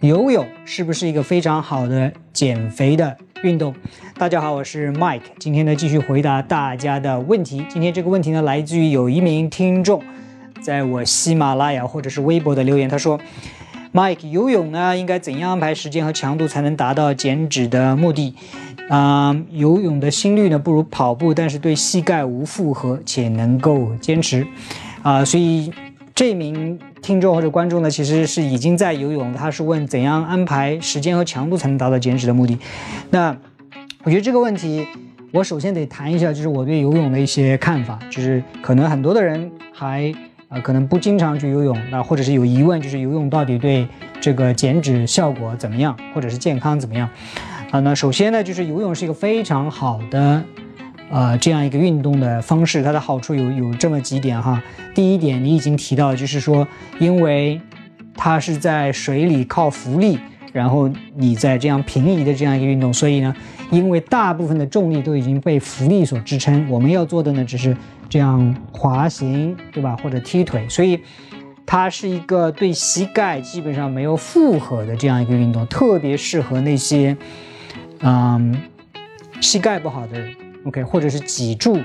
游泳是不是一个非常好的减肥的运动？大家好，我是 Mike，今天呢继续回答大家的问题。今天这个问题呢来自于有一名听众在我喜马拉雅或者是微博的留言，他说：“Mike，游泳呢应该怎样安排时间和强度才能达到减脂的目的？啊，游泳的心率呢不如跑步，但是对膝盖无负荷且能够坚持。啊，所以。”这名听众或者观众呢，其实是已经在游泳，他是问怎样安排时间和强度才能达到减脂的目的。那我觉得这个问题，我首先得谈一下，就是我对游泳的一些看法，就是可能很多的人还啊可能不经常去游泳，那或者是有疑问，就是游泳到底对这个减脂效果怎么样，或者是健康怎么样？啊，那首先呢，就是游泳是一个非常好的。呃，这样一个运动的方式，它的好处有有这么几点哈。第一点，你已经提到，就是说，因为它是在水里靠浮力，然后你在这样平移的这样一个运动，所以呢，因为大部分的重力都已经被浮力所支撑，我们要做的呢，只是这样滑行，对吧？或者踢腿，所以它是一个对膝盖基本上没有负荷的这样一个运动，特别适合那些嗯膝盖不好的人。OK，或者是脊柱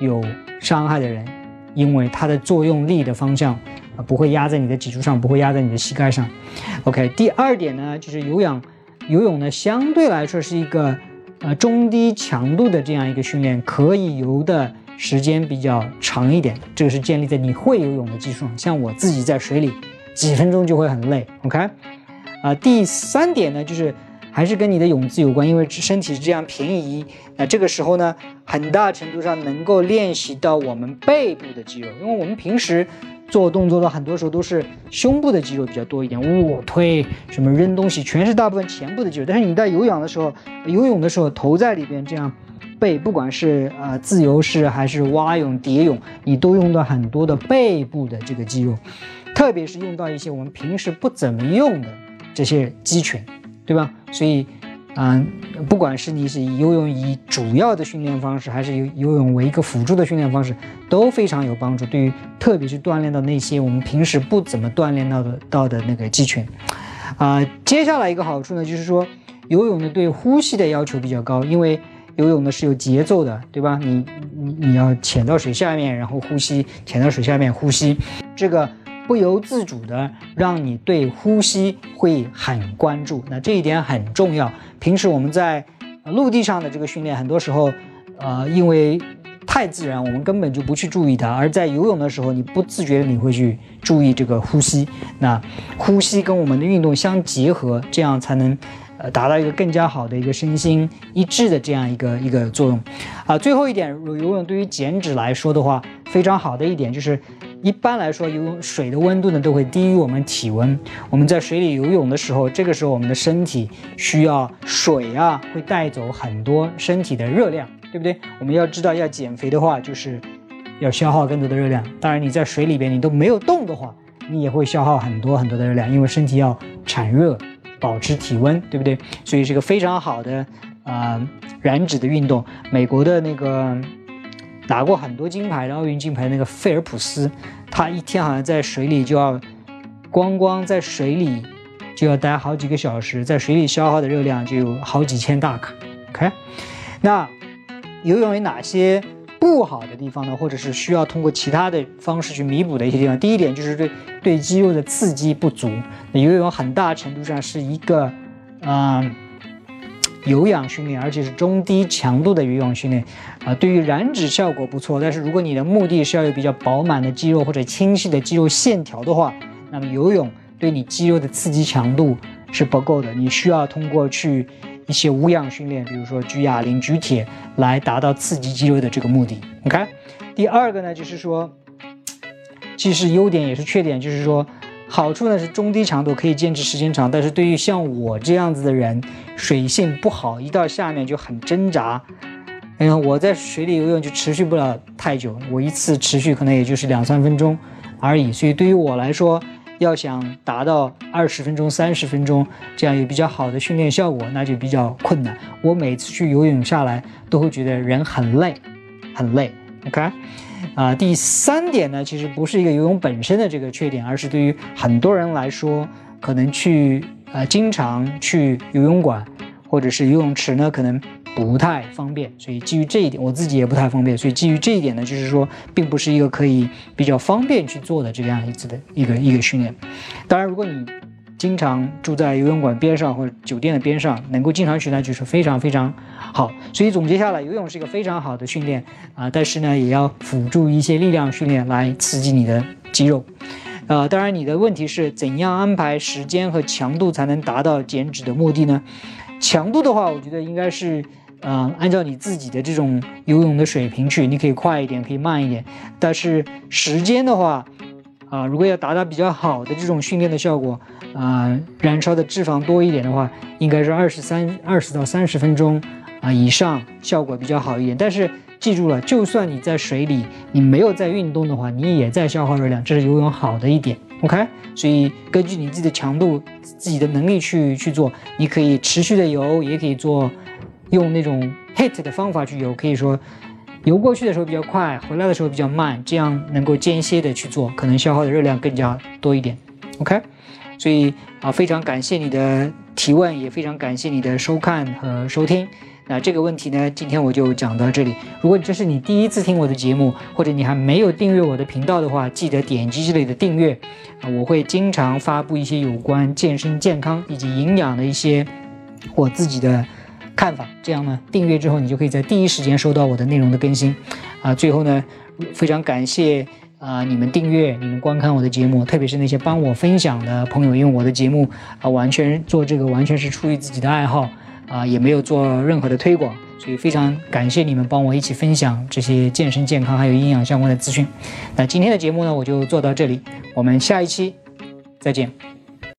有伤害的人，因为它的作用力的方向啊不会压在你的脊柱上，不会压在你的膝盖上。OK，第二点呢，就是有氧，游泳呢相对来说是一个呃中低强度的这样一个训练，可以游的时间比较长一点。这个是建立在你会游泳的基础上。像我自己在水里几分钟就会很累。OK，啊，第三点呢就是。还是跟你的泳姿有关，因为身体是这样平移，那这个时候呢，很大程度上能够练习到我们背部的肌肉，因为我们平时做动作的很多时候都是胸部的肌肉比较多一点，卧推什么扔东西，全是大部分前部的肌肉。但是你在有氧的时候，游泳的时候头在里边这样背，不管是呃自由式还是蛙泳、蝶泳，你都用到很多的背部的这个肌肉，特别是用到一些我们平时不怎么用的这些肌群。对吧？所以，嗯，不管是你是以游泳以主要的训练方式，还是游游泳为一个辅助的训练方式，都非常有帮助。对于特别是锻炼到那些我们平时不怎么锻炼到的到的那个肌群，啊，接下来一个好处呢，就是说游泳呢对呼吸的要求比较高，因为游泳呢是有节奏的，对吧？你你你要潜到水下面，然后呼吸，潜到水下面呼吸，这个。不由自主的让你对呼吸会很关注，那这一点很重要。平时我们在陆地上的这个训练，很多时候，呃，因为太自然，我们根本就不去注意它；而在游泳的时候，你不自觉的你会去注意这个呼吸。那呼吸跟我们的运动相结合，这样才能呃达到一个更加好的一个身心一致的这样一个一个作用。啊，最后一点，游泳对于减脂来说的话，非常好的一点就是。一般来说，游泳水的温度呢都会低于我们体温。我们在水里游泳的时候，这个时候我们的身体需要水啊，会带走很多身体的热量，对不对？我们要知道，要减肥的话，就是要消耗更多的热量。当然，你在水里边你都没有动的话，你也会消耗很多很多的热量，因为身体要产热，保持体温，对不对？所以是个非常好的啊燃脂的运动。美国的那个。拿过很多金牌的奥运金牌那个费尔普斯，他一天好像在水里就要，光光在水里就要待好几个小时，在水里消耗的热量就有好几千大卡。OK，那游泳有哪些不好的地方呢？或者是需要通过其他的方式去弥补的一些地方？第一点就是对对肌肉的刺激不足。那游泳很大程度上是一个，嗯。有氧训练，而且是中低强度的有氧训练，啊，对于燃脂效果不错。但是如果你的目的是要有比较饱满的肌肉或者清晰的肌肉线条的话，那么游泳对你肌肉的刺激强度是不够的。你需要通过去一些无氧训练，比如说举哑铃、举铁，来达到刺激肌肉的这个目的。OK，第二个呢，就是说，既是优点也是缺点，就是说。好处呢是中低强度可以坚持时间长，但是对于像我这样子的人，水性不好，一到下面就很挣扎。哎呀，我在水里游泳就持续不了太久，我一次持续可能也就是两三分钟而已。所以对于我来说，要想达到二十分钟、三十分钟这样有比较好的训练效果，那就比较困难。我每次去游泳下来都会觉得人很累，很累。OK。啊，第三点呢，其实不是一个游泳本身的这个缺点，而是对于很多人来说，可能去呃经常去游泳馆或者是游泳池呢，可能不太方便。所以基于这一点，我自己也不太方便。所以基于这一点呢，就是说，并不是一个可以比较方便去做的这个样子的一个一个训练。当然，如果你经常住在游泳馆边上或者酒店的边上，能够经常去，那就是非常非常好。所以总结下来，游泳是一个非常好的训练啊，但是呢，也要辅助一些力量训练来刺激你的肌肉。呃，当然，你的问题是怎样安排时间和强度才能达到减脂的目的呢？强度的话，我觉得应该是，呃，按照你自己的这种游泳的水平去，你可以快一点，可以慢一点。但是时间的话，啊，如果要达到比较好的这种训练的效果，啊，燃烧的脂肪多一点的话，应该是二十三二十到三十分钟啊以上，效果比较好一点。但是记住了，就算你在水里，你没有在运动的话，你也在消耗热量，这是游泳好的一点。OK，所以根据你自己的强度、自己的能力去去做，你可以持续的游，也可以做用那种 HIT 的方法去游，可以说。游过去的时候比较快，回来的时候比较慢，这样能够间歇的去做，可能消耗的热量更加多一点。OK，所以啊，非常感谢你的提问，也非常感谢你的收看和收听。那这个问题呢，今天我就讲到这里。如果这是你第一次听我的节目，或者你还没有订阅我的频道的话，记得点击这里的订阅啊，我会经常发布一些有关健身、健康以及营养的一些我自己的。看法，这样呢，订阅之后你就可以在第一时间收到我的内容的更新，啊，最后呢，非常感谢啊你们订阅、你们观看我的节目，特别是那些帮我分享的朋友，因为我的节目啊完全做这个完全是出于自己的爱好啊，也没有做任何的推广，所以非常感谢你们帮我一起分享这些健身、健康还有营养相关的资讯。那今天的节目呢，我就做到这里，我们下一期再见。